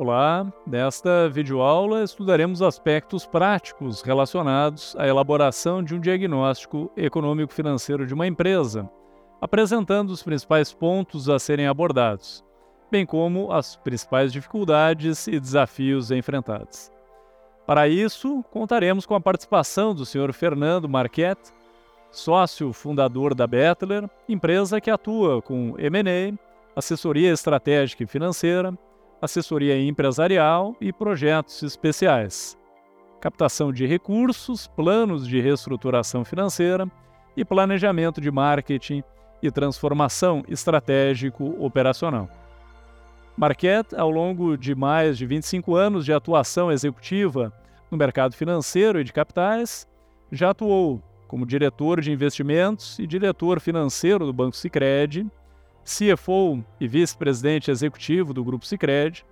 Olá, nesta videoaula estudaremos aspectos práticos relacionados à elaboração de um diagnóstico econômico-financeiro de uma empresa, apresentando os principais pontos a serem abordados, bem como as principais dificuldades e desafios enfrentados. Para isso, contaremos com a participação do Sr. Fernando Marquette, sócio fundador da Bettler, empresa que atua com M&A, assessoria estratégica e financeira, assessoria empresarial e projetos especiais, captação de recursos, planos de reestruturação financeira e planejamento de marketing e transformação estratégico operacional. Marquette, ao longo de mais de 25 anos de atuação executiva no mercado financeiro e de capitais, já atuou como diretor de investimentos e diretor financeiro do Banco Sicredi CFO e vice-presidente executivo do Grupo Sicredi,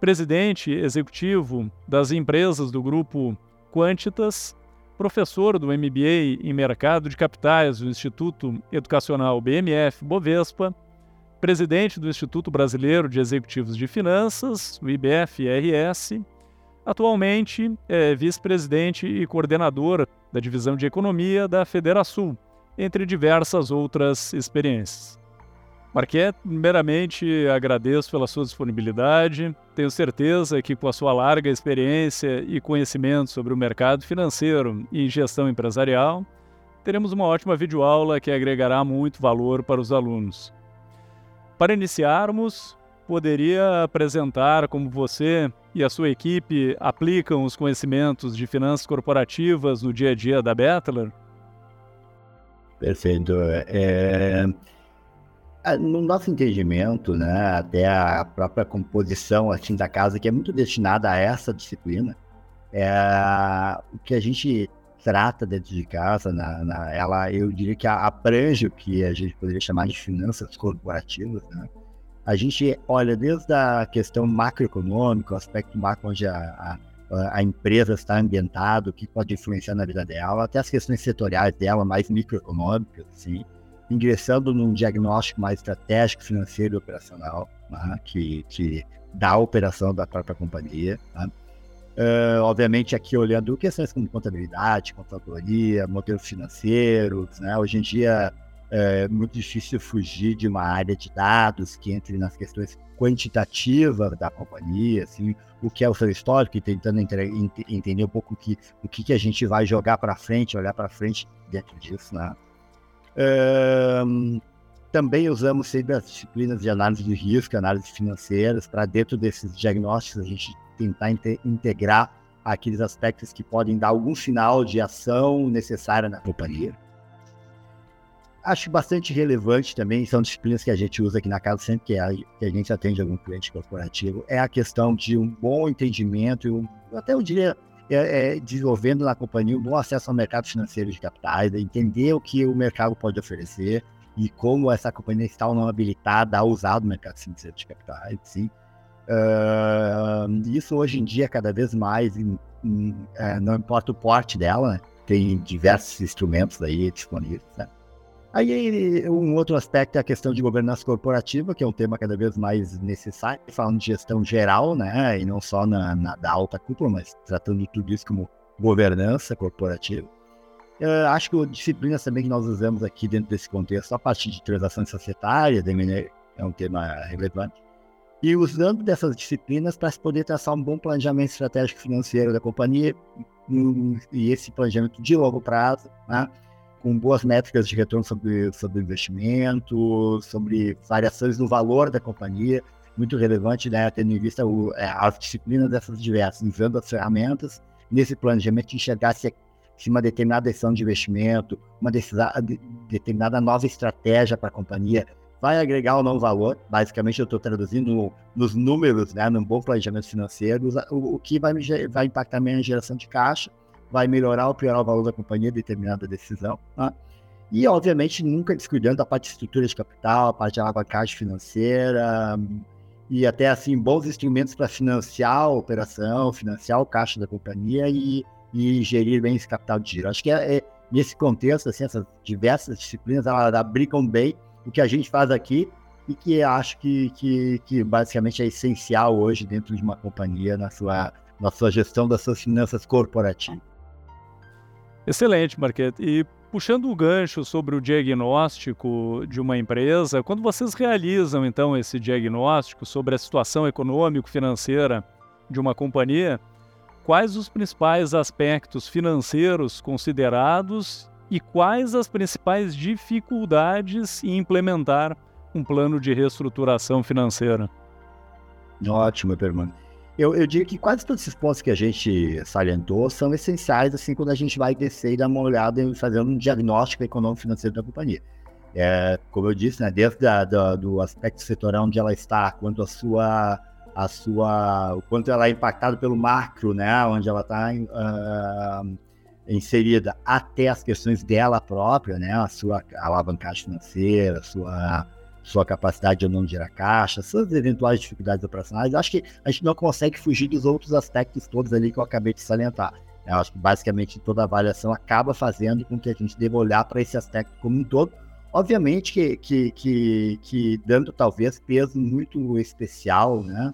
presidente executivo das empresas do Grupo Quantitas, professor do MBA em Mercado de Capitais do Instituto Educacional BMF Bovespa, presidente do Instituto Brasileiro de Executivos de Finanças, o IBF-RS, atualmente é vice-presidente e coordenador da Divisão de Economia da Federação, entre diversas outras experiências. Marquete, primeiramente agradeço pela sua disponibilidade. Tenho certeza que, com a sua larga experiência e conhecimento sobre o mercado financeiro e gestão empresarial, teremos uma ótima videoaula que agregará muito valor para os alunos. Para iniciarmos, poderia apresentar como você e a sua equipe aplicam os conhecimentos de finanças corporativas no dia a dia da Bettler? Perfeito. É... No nosso entendimento, né, até a própria composição assim, da casa, que é muito destinada a essa disciplina, é, o que a gente trata dentro de casa, na, na, ela, eu diria que abrange o que a gente poderia chamar de finanças corporativas. Né? A gente olha desde a questão macroeconômica, o aspecto macro onde a, a, a empresa está ambientada, o que pode influenciar na vida dela, até as questões setoriais dela, mais microeconômicas, assim ingressando num diagnóstico mais estratégico, financeiro e operacional, né, que, que dá a operação da própria companhia. Né. Uh, obviamente, aqui olhando questões como contabilidade, contadoria, modelos financeiros. Né, hoje em dia é muito difícil fugir de uma área de dados que entre nas questões quantitativas da companhia, assim, o que é o seu histórico, e tentando entre, entender um pouco que, o que, que a gente vai jogar para frente, olhar para frente dentro disso. Né? Também usamos sempre as disciplinas de análise de risco, análise financeiras, para dentro desses diagnósticos a gente tentar integrar aqueles aspectos que podem dar algum sinal de ação necessária na companhia. Acho bastante relevante também, são disciplinas que a gente usa aqui na casa sempre que a, que a gente atende algum cliente corporativo, é a questão de um bom entendimento, um, até eu diria é, é, desenvolvendo na companhia um bom acesso ao mercado financeiro de capitais, entender o que o mercado pode oferecer e como essa companhia está ou não habilitada a usar o mercado financeiro de capitais. Sim. Uh, isso hoje em dia, cada vez mais, em, em, é, não importa o porte dela, né? tem diversos instrumentos aí disponíveis. Né? Aí um outro aspecto é a questão de governança corporativa, que é um tema cada vez mais necessário, falando de gestão geral, né, e não só na, na da alta cúpula, mas tratando tudo isso como governança corporativa. Eu acho que disciplinas também que nós usamos aqui dentro desse contexto, a partir de transações societárias, é um tema relevante, e usando dessas disciplinas para se poder traçar um bom planejamento estratégico financeiro da companhia, e esse planejamento de longo prazo, né, com boas métricas de retorno sobre, sobre investimento, sobre variações no valor da companhia, muito relevante, né, tendo em vista o, é, as disciplinas dessas diversas, usando as ferramentas nesse planejamento, enxergar se, se uma determinada decisão de investimento, uma decisão, determinada nova estratégia para a companhia vai agregar ou não valor. Basicamente, eu estou traduzindo nos números, né, num bom planejamento financeiro, o, o que vai, vai impactar a minha geração de caixa vai melhorar ou piorar o valor da companhia determinada decisão. Tá? E, obviamente, nunca descuidando da parte de estrutura de capital, a parte de alavancagem financeira e até, assim, bons instrumentos para financiar a operação, financiar o caixa da companhia e, e gerir bem esse capital de giro. Acho que é, é, nesse contexto, assim, essas diversas disciplinas, elas abrigam bem o que a gente faz aqui e que acho que, que, que basicamente é essencial hoje dentro de uma companhia na sua, na sua gestão das suas finanças corporativas. Excelente, Marquete. E puxando o gancho sobre o diagnóstico de uma empresa, quando vocês realizam então esse diagnóstico sobre a situação econômico-financeira de uma companhia, quais os principais aspectos financeiros considerados e quais as principais dificuldades em implementar um plano de reestruturação financeira? Ótima pergunta. Eu, eu digo que quase todos esses pontos que a gente salientou são essenciais, assim, quando a gente vai descer e dar uma olhada e fazer um diagnóstico econômico-financeiro da companhia. É, como eu disse, né, desde a, do, aspecto setorial onde ela está, quanto a sua, a sua, o quanto ela é impactada pelo macro, né, onde ela está uh, inserida, até as questões dela própria, né, a sua alavancagem financeira, a sua sua capacidade ou não de gerar caixa, suas eventuais dificuldades operacionais, acho que a gente não consegue fugir dos outros aspectos todos ali que eu acabei de salientar. Eu acho que basicamente toda avaliação acaba fazendo com que a gente deva olhar para esse aspecto como um todo. Obviamente que, que, que, que dando talvez peso muito especial, né?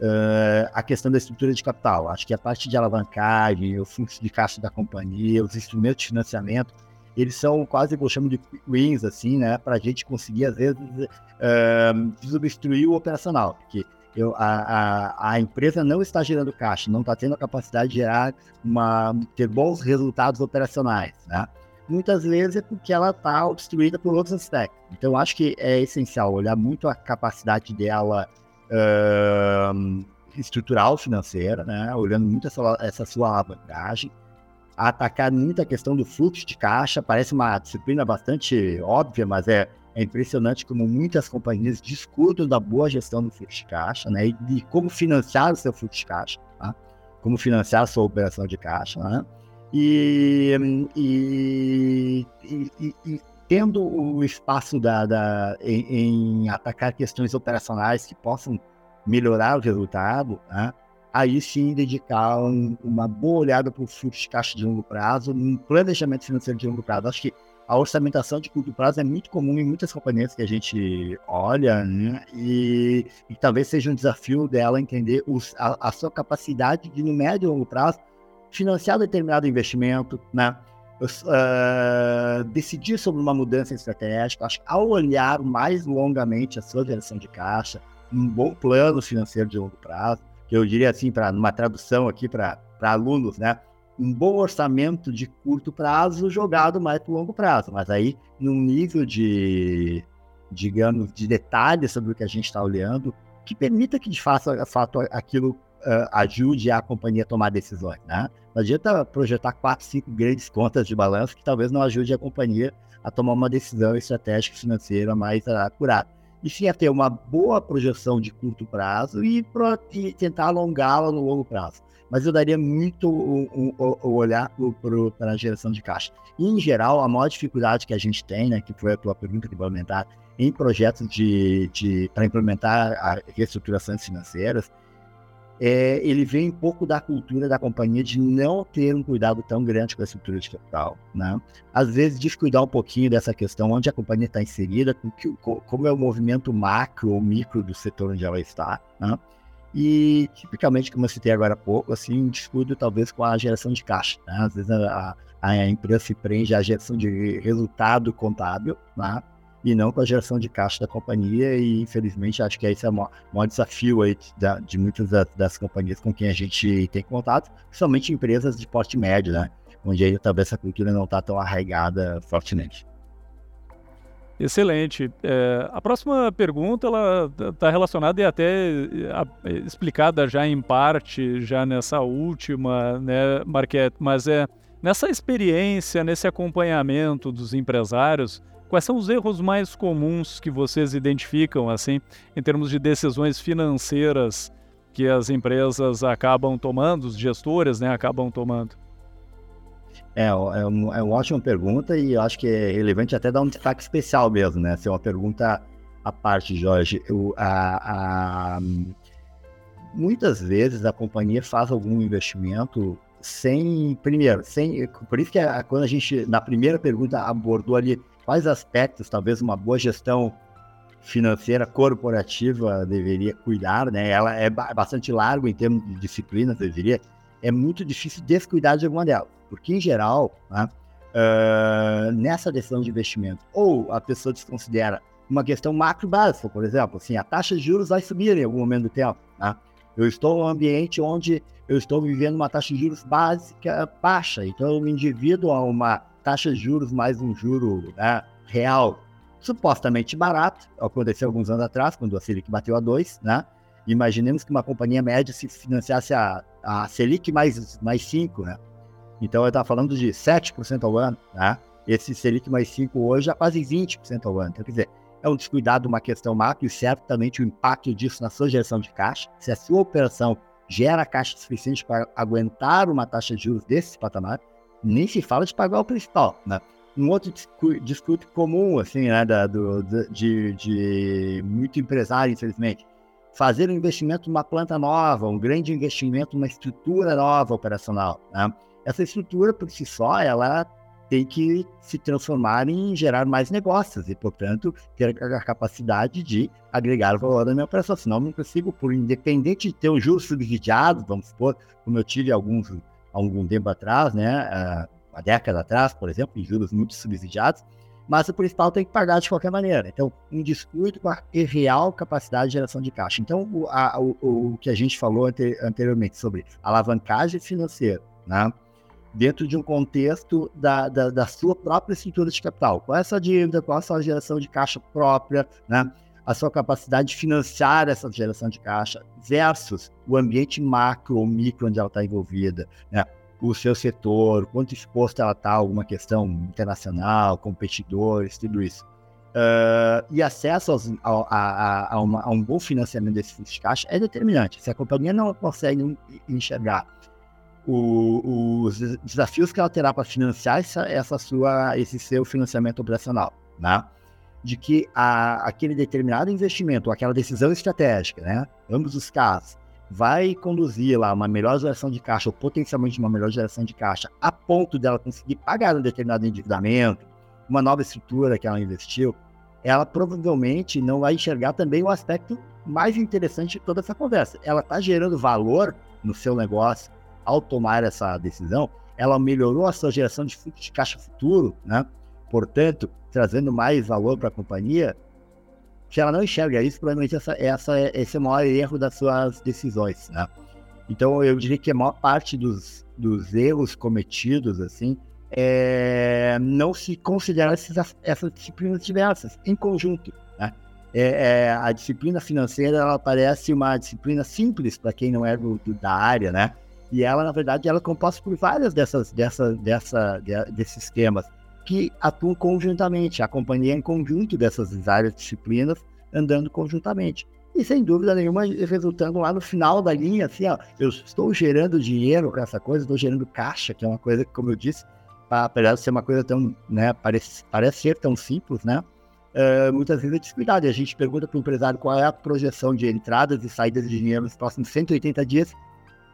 Uh, a questão da estrutura de capital. Acho que a parte de alavancagem, o fluxo de caixa da companhia, os instrumentos de financiamento, eles são quase, eu chamo de wins, assim, né? Para a gente conseguir, às vezes, uh, desobstruir o operacional. Porque eu, a, a, a, empresa não está gerando caixa, não está tendo a capacidade de gerar uma, ter bons resultados operacionais, né? Muitas vezes é porque ela está obstruída por outros aspectos. Então, acho que é essencial olhar muito a capacidade dela uh, estrutural financeira, né? Olhando muito essa, essa sua alavancagem, a atacar muita questão do fluxo de caixa. Parece uma disciplina bastante óbvia, mas é, é impressionante como muitas companhias discutem da boa gestão do fluxo de caixa, né? E como financiar o seu fluxo de caixa, tá? como financiar a sua operação de caixa, né? E, e, e, e tendo o espaço da, da em, em, atacar questões operacionais que possam melhorar o resultado, né? Aí sim dedicar um, uma boa olhada para o fluxo de caixa de longo prazo, um planejamento financeiro de longo prazo. Acho que a orçamentação de curto prazo é muito comum em muitas companhias que a gente olha, né? E, e talvez seja um desafio dela entender os, a, a, sua capacidade de, no médio e longo prazo, financiar determinado investimento, né? Uh, decidir sobre uma mudança estratégica. Acho que ao olhar mais longamente a sua geração de caixa, um bom plano financeiro de longo prazo, eu diria assim, para uma tradução aqui para alunos, né? Um bom orçamento de curto prazo jogado mais para longo prazo, mas aí num nível de, digamos, de detalhes sobre o que a gente está olhando, que permita que de fato, fato aquilo uh, ajude a companhia a tomar decisões, né? Não adianta projetar quatro, cinco grandes contas de balanço que talvez não ajude a companhia a tomar uma decisão estratégica financeira mais acurada e sim a ter uma boa projeção de curto prazo e, pro, e tentar alongá-la no longo prazo. Mas eu daria muito o, olhar para a geração de caixa. E, em geral, a maior dificuldade que a gente tem, né, que foi a tua pergunta complementar, em projetos de, de para implementar reestruturações financeiras, é, ele vem um pouco da cultura da companhia de não ter um cuidado tão grande com a estrutura de capital, né? Às vezes descuidar um pouquinho dessa questão onde a companhia está inserida, como é o movimento macro ou micro do setor onde ela está, né? E tipicamente, como eu citei agora há pouco, assim, um descuido talvez com a geração de caixa, né? Às vezes a, a empresa se prende à geração de resultado contábil, né? E não com a geração de caixa da companhia. E infelizmente acho que esse é o maior, maior desafio aí da, de muitas das, das, companhias com quem a gente tem contato, principalmente empresas de porte médio, né? Onde aí talvez essa cultura não está tão arraigada fortemente. Excelente. É, a próxima pergunta ela está relacionada e até explicada já em parte já nessa última, né, Marquete, mas é nessa experiência, nesse acompanhamento dos empresários, Quais são os erros mais comuns que vocês identificam, assim, em termos de decisões financeiras que as empresas acabam tomando, os gestores, né, acabam tomando? É, é, é uma ótima pergunta e acho que é relevante até dar um destaque especial mesmo, né? Ser uma pergunta à parte, Jorge. Eu, a, a, muitas vezes a companhia faz algum investimento sem, primeiro, sem, por isso que a, quando a gente, na primeira pergunta, abordou ali quais aspectos talvez uma boa gestão financeira corporativa deveria cuidar, né? Ela é bastante largo em termos de disciplinas, eu diria. É muito difícil descuidar de alguma delas, porque em geral, né, uh, nessa decisão de investimento, ou a pessoa desconsidera uma questão macro básica, por exemplo, assim, a taxa de juros vai subir em algum momento do tempo, né? Eu estou em um ambiente onde eu estou vivendo uma taxa de juros básica baixa, então eu me endivido a uma taxa de juros mais um juro né, real supostamente barato, aconteceu alguns anos atrás, quando a Selic bateu a 2, né? Imaginemos que uma companhia média se financiasse a, a Selic mais, mais 5, né? Então eu estava falando de 7% ao ano, né? Esse Selic mais 5 hoje é quase 20% ao ano. Então, quer dizer, é um descuidado, uma questão macro e certamente o impacto disso na sua geração de caixa. Se a sua operação gera caixa suficiente para aguentar uma taxa de juros desse patamar, nem se fala de pagar o principal, né? um outro discurso comum, assim, né, da, do, de, de muito empresário, infelizmente, fazer um investimento numa planta nova, um grande investimento numa estrutura nova operacional. Né? Essa estrutura, por si só, ela tem que se transformar em gerar mais negócios e, portanto, ter a capacidade de agregar valor na minha operação. Senão, não consigo, por independente de ter um juros subsidiado, vamos supor, como eu tive alguns algum tempo atrás, né? Uh, uma década atrás, por exemplo, em juros muito subsidiados, mas o principal tem que pagar de qualquer maneira. Então, um descuido com a real capacidade de geração de caixa. Então, o, a, o, o que a gente falou ante, anteriormente sobre alavancagem financeira, né? dentro de um contexto da, da, da, sua própria estrutura de capital. Qual é a sua dívida, qual é a sua geração de caixa própria, né? A sua capacidade de financiar essa geração de caixa versus o ambiente macro ou micro onde ela está envolvida. Né? o seu setor, quanto exposto ela está a alguma questão internacional, competidores, tudo isso. Uh, e acesso aos, a, a, a, uma, a, um bom financiamento desse fluxo de caixa é determinante. Se a companhia não consegue enxergar o, os desafios que ela terá para financiar essa, essa, sua, esse seu financiamento operacional, né? De que aquele determinado investimento, aquela decisão estratégica, né? ambos os casos, vai conduzir lá uma melhor geração de caixa, ou potencialmente uma melhor geração de caixa, a ponto dela conseguir pagar um determinado endividamento, uma nova estrutura que ela investiu, ela provavelmente não vai enxergar também o aspecto mais interessante de toda essa conversa. Ela está gerando valor no seu negócio ao tomar essa decisão, ela melhorou a sua geração de fluxo de caixa futuro, né? Portanto, trazendo mais valor para a companhia, se ela não enxerga isso, provavelmente essa, essa, esse é o maior erro das suas decisões, né? Então, eu diria que a maior parte dos, dos erros cometidos, assim, é não se considerar essas, essas disciplinas diversas em conjunto, né? É, é, a disciplina financeira, ela parece uma disciplina simples para quem não é do, do, da área, né? E ela, na verdade, ela é composta por várias dessas, dessa, dessa, de, desses temas que atuam conjuntamente, a companhia é em conjunto dessas várias disciplinas, andando conjuntamente. E sem dúvida nenhuma, resultando lá no final da linha, assim, ó, eu estou gerando dinheiro com essa coisa, estou gerando caixa, que é uma coisa que, como eu disse, apesar de ser uma coisa tão, né, parece, parece ser tão simples, né, uh, muitas vezes é descuidado. E a gente pergunta para o empresário qual é a projeção de entradas e saídas de dinheiro nos próximos 180 dias,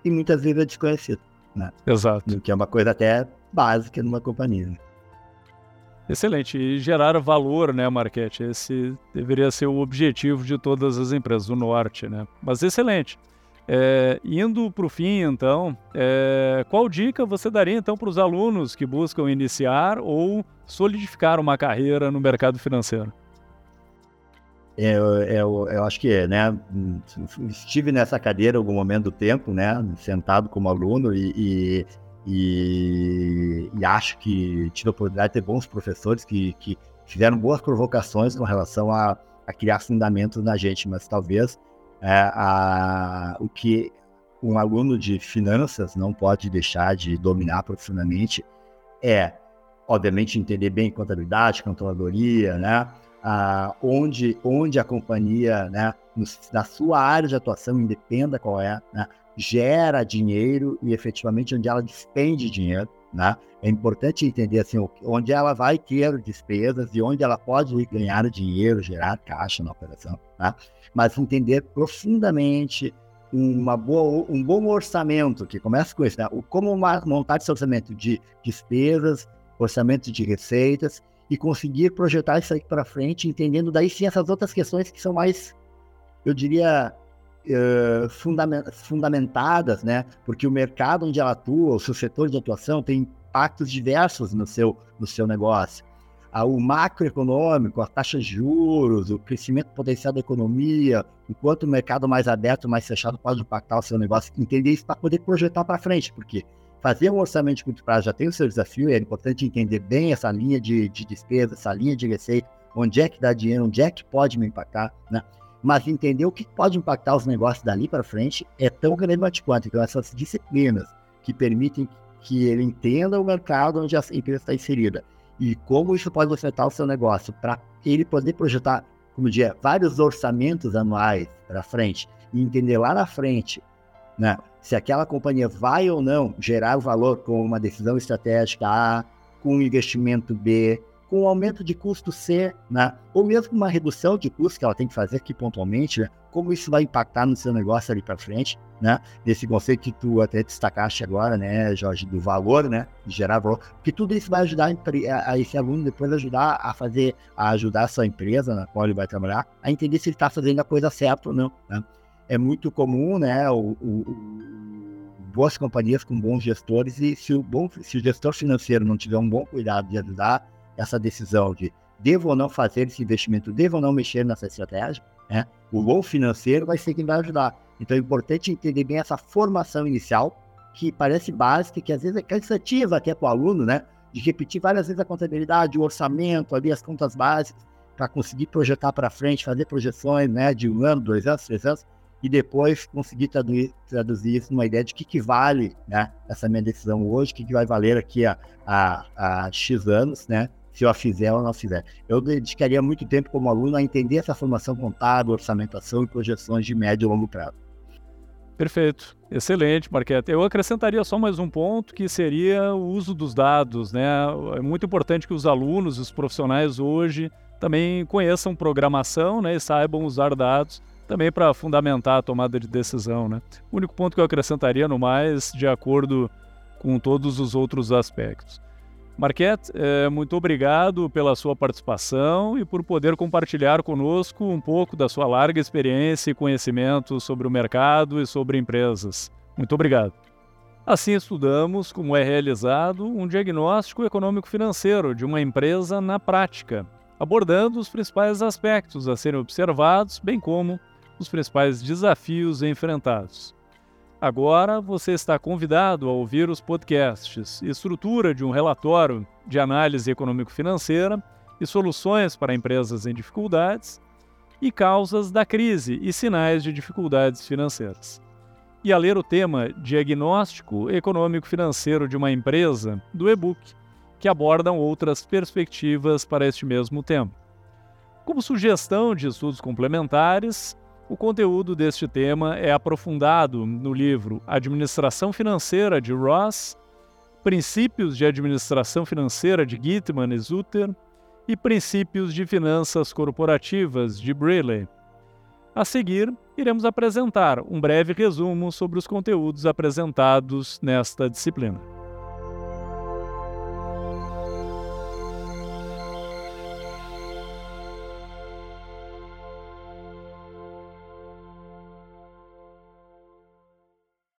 e muitas vezes é desconhecido, né? Exato. Que é uma coisa até básica numa companhia. Excelente. E gerar valor, né, Marquete? Esse deveria ser o objetivo de todas as empresas do Norte, né? Mas excelente. É, indo para o fim, então, é, qual dica você daria, então, para os alunos que buscam iniciar ou solidificar uma carreira no mercado financeiro? É, eu, eu, eu, acho que, né, estive nessa cadeira algum momento do tempo, né, sentado como aluno e, e e, e, acho que tive a oportunidade de ter bons professores que, que fizeram boas provocações com relação a, a criar fundamentos na gente, mas talvez é, a, o que um aluno de finanças não pode deixar de dominar profundamente é, obviamente, entender bem contabilidade, controladoria, né? Ah, onde, onde a companhia, né, no, na sua área de atuação, independa qual é, né, gera dinheiro e efetivamente onde ela despende dinheiro. Né? É importante entender assim, onde ela vai ter despesas e onde ela pode ganhar dinheiro, gerar caixa na operação. Né? Mas entender profundamente uma boa, um bom orçamento, que começa com isso, né? como montar esse orçamento de despesas, orçamento de receitas, e conseguir projetar isso aí para frente, entendendo daí sim essas outras questões que são mais, eu diria, uh, fundamentadas, né? Porque o mercado onde ela atua, o seu setor de atuação tem impactos diversos no seu, no seu negócio. Ah, o macroeconômico, a taxa de juros, o crescimento potencial da economia, enquanto o mercado mais aberto, mais fechado pode impactar o seu negócio, entender isso para poder projetar para frente, porque fazer um orçamento de curto prazo já tem o seu desafio, é importante entender bem essa linha de, de despesa, essa linha de receita, onde é que dá dinheiro, onde é que pode me impactar, né? Mas entender o que pode impactar os negócios dali para frente é tão relevante quanto. Então, essas disciplinas que permitem que ele entenda o mercado onde a empresa está inserida e como isso pode afetar o seu negócio, para ele poder projetar, como dizer, vários orçamentos anuais para frente e entender lá na frente né, se aquela companhia vai ou não gerar valor com uma decisão estratégica A, com um investimento B, com um aumento de custo C, né? ou mesmo uma redução de custo que ela tem que fazer aqui pontualmente, né? como isso vai impactar no seu negócio ali para frente, né? Nesse conceito que tu até destacaste agora, né, Jorge, do valor, né, gerar valor, porque tudo isso vai ajudar a, esse aluno depois ajudar a fazer, a ajudar a sua empresa na qual ele vai trabalhar, a entender se ele está fazendo a coisa certa ou não, né? É muito comum, né, o, o boas companhias com bons gestores e se o, bom, se o gestor financeiro não tiver um bom cuidado de ajudar essa decisão de devo ou não fazer esse investimento, devo ou não mexer nessa estratégia, né? O bom financeiro vai ser quem vai ajudar. Então é importante entender bem essa formação inicial, que parece básica, que às vezes é cansativa até para o aluno, né? De repetir várias vezes a contabilidade, o orçamento, ali as contas básicas, para conseguir projetar para frente, fazer projeções, né? De um ano, dois anos, três anos, e depois conseguir traduzir, traduzir isso numa ideia de que, que vale, né? Essa minha decisão hoje, o que, que vai valer aqui a, a, a X anos, né? Se eu a fizer ou não fizer. Eu dedicaria muito tempo como aluno a entender essa formação contábil, orçamentação e projeções de médio e longo prazo. Perfeito. Excelente, Marqueta. Eu acrescentaria só mais um ponto, que seria o uso dos dados. Né? É muito importante que os alunos, os profissionais hoje, também conheçam programação né, e saibam usar dados também para fundamentar a tomada de decisão. Né? O único ponto que eu acrescentaria no mais, de acordo com todos os outros aspectos. Marquette, é, muito obrigado pela sua participação e por poder compartilhar conosco um pouco da sua larga experiência e conhecimento sobre o mercado e sobre empresas. Muito obrigado. Assim estudamos como é realizado um diagnóstico econômico-financeiro de uma empresa na prática, abordando os principais aspectos a serem observados, bem como os principais desafios enfrentados. Agora você está convidado a ouvir os podcasts Estrutura de um Relatório de Análise Econômico-Financeira e Soluções para Empresas em Dificuldades e Causas da Crise e Sinais de Dificuldades Financeiras. E a ler o tema Diagnóstico Econômico-Financeiro de uma Empresa do e-book, que abordam outras perspectivas para este mesmo tema. Como sugestão de estudos complementares, o conteúdo deste tema é aprofundado no livro Administração Financeira de Ross, Princípios de Administração Financeira de Gitman e Zutter e Princípios de Finanças Corporativas de Brealey. A seguir, iremos apresentar um breve resumo sobre os conteúdos apresentados nesta disciplina.